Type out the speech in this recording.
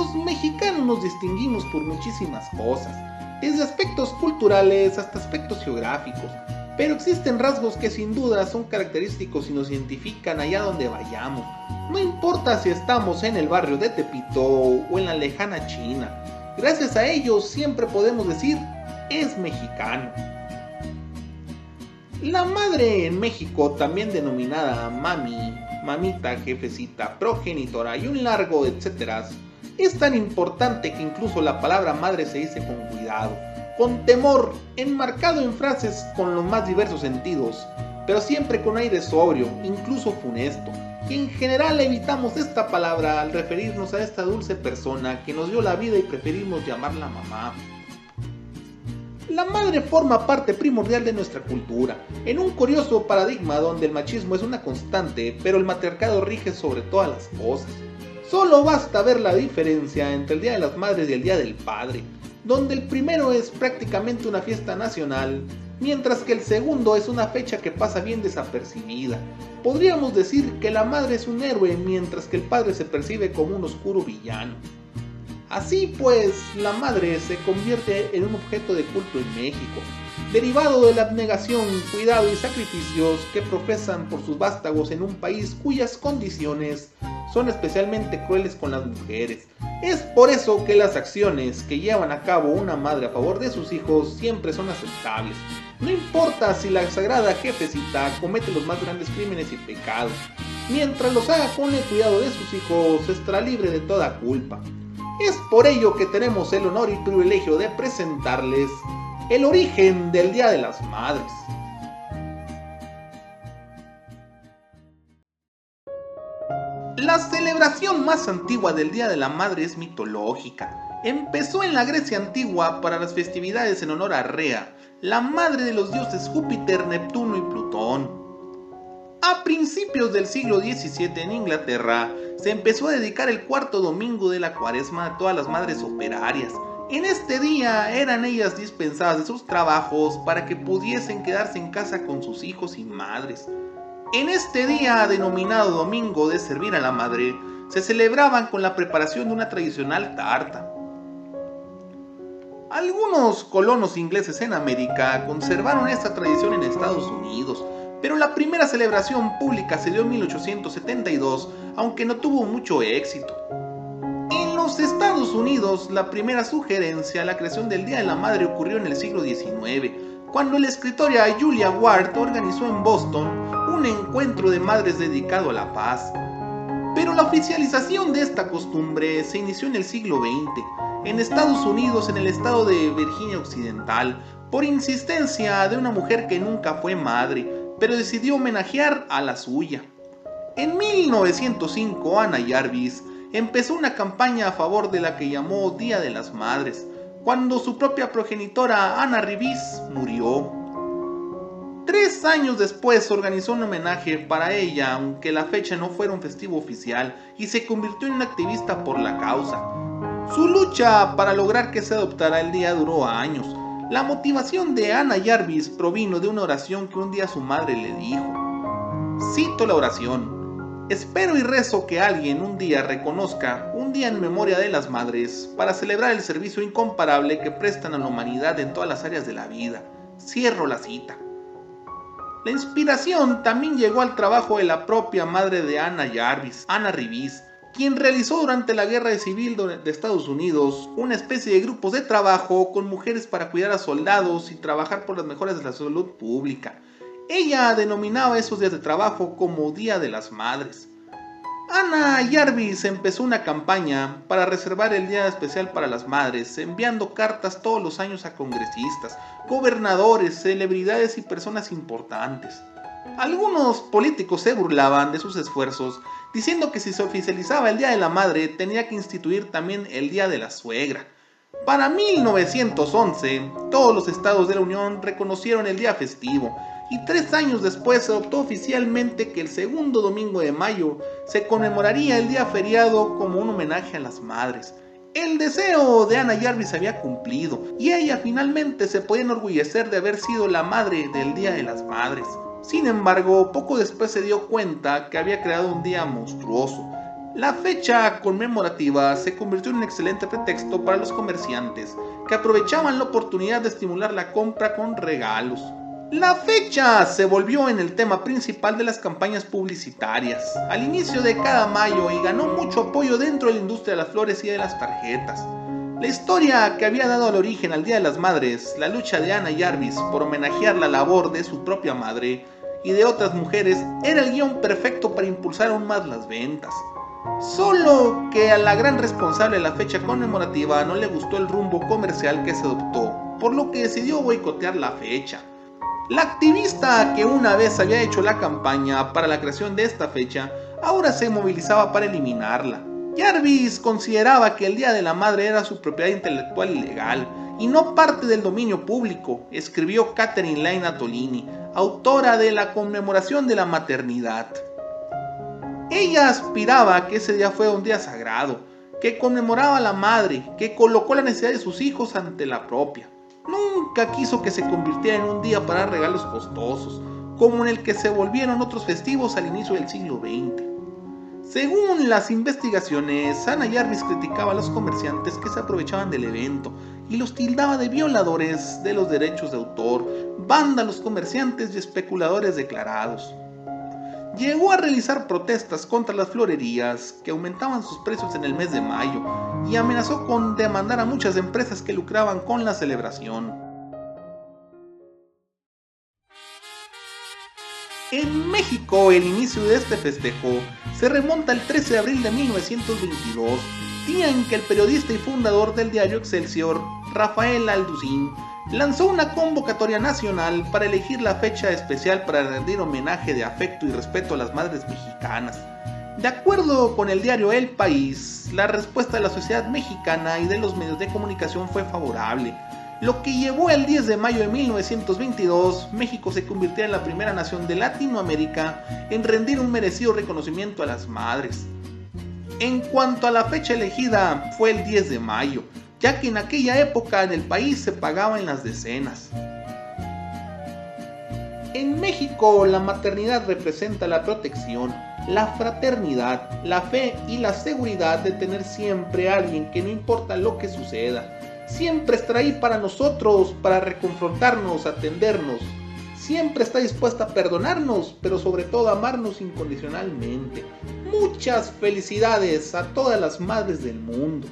Los mexicanos nos distinguimos por muchísimas cosas, desde aspectos culturales hasta aspectos geográficos, pero existen rasgos que sin duda son característicos y nos identifican allá donde vayamos. No importa si estamos en el barrio de Tepito o en la lejana China. Gracias a ellos siempre podemos decir es mexicano. La madre en México, también denominada mami, mamita, jefecita, progenitora y un largo etcétera, es tan importante que incluso la palabra madre se dice con cuidado con temor, enmarcado en frases con los más diversos sentidos, pero siempre con aire sobrio, incluso funesto. Y en general evitamos esta palabra al referirnos a esta dulce persona que nos dio la vida y preferimos llamarla mamá. La madre forma parte primordial de nuestra cultura, en un curioso paradigma donde el machismo es una constante, pero el matriarcado rige sobre todas las cosas. Solo basta ver la diferencia entre el Día de las Madres y el Día del Padre, donde el primero es prácticamente una fiesta nacional, mientras que el segundo es una fecha que pasa bien desapercibida. Podríamos decir que la madre es un héroe, mientras que el padre se percibe como un oscuro villano. Así pues, la madre se convierte en un objeto de culto en México, derivado de la abnegación, cuidado y sacrificios que profesan por sus vástagos en un país cuyas condiciones son especialmente crueles con las mujeres. Es por eso que las acciones que llevan a cabo una madre a favor de sus hijos siempre son aceptables. No importa si la sagrada jefecita comete los más grandes crímenes y pecados, mientras los haga con el cuidado de sus hijos estará libre de toda culpa. Es por ello que tenemos el honor y privilegio de presentarles el origen del Día de las Madres. La celebración más antigua del Día de la Madre es mitológica. Empezó en la Grecia antigua para las festividades en honor a Rea, la madre de los dioses Júpiter, Neptuno y Plutón. A principios del siglo XVII en Inglaterra se empezó a dedicar el cuarto domingo de la cuaresma a todas las madres operarias. En este día eran ellas dispensadas de sus trabajos para que pudiesen quedarse en casa con sus hijos y madres. En este día denominado Domingo de Servir a la Madre, se celebraban con la preparación de una tradicional tarta. Algunos colonos ingleses en América conservaron esta tradición en Estados Unidos, pero la primera celebración pública se dio en 1872, aunque no tuvo mucho éxito. En los Estados Unidos, la primera sugerencia a la creación del Día de la Madre ocurrió en el siglo XIX, cuando la escritora Julia Ward organizó en Boston un encuentro de madres dedicado a la paz. Pero la oficialización de esta costumbre se inició en el siglo XX, en Estados Unidos, en el estado de Virginia Occidental, por insistencia de una mujer que nunca fue madre, pero decidió homenajear a la suya. En 1905, Ana Jarvis empezó una campaña a favor de la que llamó Día de las Madres, cuando su propia progenitora Ana Rivis murió. Tres años después organizó un homenaje para ella, aunque la fecha no fuera un festivo oficial, y se convirtió en una activista por la causa. Su lucha para lograr que se adoptara el día duró años. La motivación de Ana Jarvis provino de una oración que un día su madre le dijo. Cito la oración. Espero y rezo que alguien un día reconozca un día en memoria de las madres para celebrar el servicio incomparable que prestan a la humanidad en todas las áreas de la vida. Cierro la cita. La inspiración también llegó al trabajo de la propia madre de Anna Jarvis, Anna Rivis, quien realizó durante la Guerra Civil de Estados Unidos una especie de grupos de trabajo con mujeres para cuidar a soldados y trabajar por las mejoras de la salud pública. Ella denominaba esos días de trabajo como Día de las Madres. Ana Jarvis empezó una campaña para reservar el Día Especial para las Madres, enviando cartas todos los años a congresistas, gobernadores, celebridades y personas importantes. Algunos políticos se burlaban de sus esfuerzos, diciendo que si se oficializaba el Día de la Madre tenía que instituir también el Día de la Suegra. Para 1911, todos los estados de la Unión reconocieron el día festivo y tres años después se adoptó oficialmente que el segundo domingo de mayo se conmemoraría el día feriado como un homenaje a las madres. El deseo de Ana Jarvis había cumplido y ella finalmente se podía enorgullecer de haber sido la madre del Día de las Madres. Sin embargo, poco después se dio cuenta que había creado un día monstruoso, La fecha conmemorativa se convirtió en un excelente pretexto para los comerciantes que aprovechaban la oportunidad de estimular la compra con regalos. La fecha se volvió en el tema principal de las campañas publicitarias al inicio de cada mayo y ganó mucho apoyo dentro de la industria de las flores y de las tarjetas. La historia que había dado el origen al Día de las Madres, la lucha de Ana Jarvis por homenajear la labor de su propia madre y de otras mujeres, era el guion perfecto para impulsar aún más las ventas. Solo que a la gran responsable de la fecha conmemorativa no le gustó el rumbo comercial que se adoptó, por lo que decidió boicotear la fecha. La activista que una vez había hecho la campaña para la creación de esta fecha, ahora se movilizaba para eliminarla. Jarvis consideraba que el Día de la Madre era su propiedad intelectual y legal, y no parte del dominio público, escribió Catherine Lane Atolini, autora de la conmemoración de la maternidad. Ella aspiraba a que ese día fuera un día sagrado, que conmemoraba a la madre, que colocó la necesidad de sus hijos ante la propia. Nunca quiso que se convirtiera en un día para regalos costosos, como en el que se volvieron otros festivos al inicio del siglo XX. Según las investigaciones, Ana Jarvis criticaba a los comerciantes que se aprovechaban del evento y los tildaba de violadores de los derechos de autor, vándalos comerciantes y especuladores declarados. Llegó a realizar protestas contra las florerías que aumentaban sus precios en el mes de mayo y amenazó con demandar a muchas empresas que lucraban con la celebración. En México, el inicio de este festejo se remonta al 13 de abril de 1922, día en que el periodista y fundador del diario Excelsior, Rafael Alducín, lanzó una convocatoria nacional para elegir la fecha especial para rendir homenaje de afecto y respeto a las madres mexicanas. De acuerdo con el diario El País, la respuesta de la sociedad mexicana y de los medios de comunicación fue favorable, lo que llevó el 10 de mayo de 1922, México se convirtió en la primera nación de Latinoamérica en rendir un merecido reconocimiento a las madres. En cuanto a la fecha elegida, fue el 10 de mayo, ya que en aquella época en el país se pagaban las decenas. En México, la maternidad representa la protección, la fraternidad, la fe y la seguridad de tener siempre a alguien que no importa lo que suceda, siempre estará ahí para nosotros, para reconfrontarnos, atendernos. Siempre está dispuesta a perdonarnos, pero sobre todo a amarnos incondicionalmente. Muchas felicidades a todas las madres del mundo.